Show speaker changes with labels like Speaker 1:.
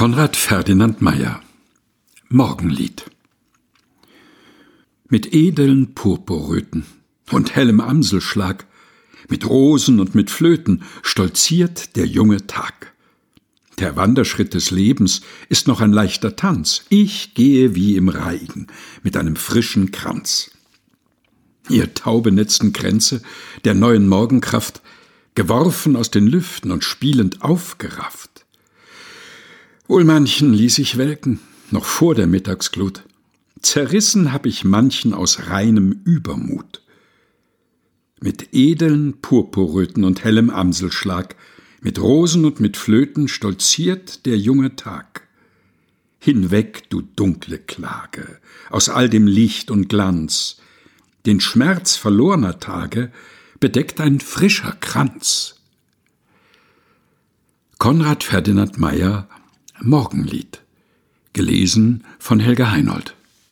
Speaker 1: Konrad Ferdinand Meyer Morgenlied Mit edeln Purpurröten und hellem Amselschlag, mit Rosen und mit Flöten stolziert der junge Tag. Der Wanderschritt des Lebens ist noch ein leichter Tanz. Ich gehe wie im Reigen mit einem frischen Kranz. Ihr taubenetzten Kränze der neuen Morgenkraft, geworfen aus den Lüften und spielend aufgerafft. Wohl manchen ließ ich welken, noch vor der Mittagsglut. Zerrissen hab ich manchen aus reinem Übermut. Mit edeln Purpurröten und hellem Amselschlag, mit Rosen und mit Flöten stolziert der junge Tag. Hinweg, du dunkle Klage, aus all dem Licht und Glanz, den Schmerz verlorner Tage bedeckt ein frischer Kranz. Konrad Ferdinand Meyer Morgenlied. Gelesen von Helga Heinold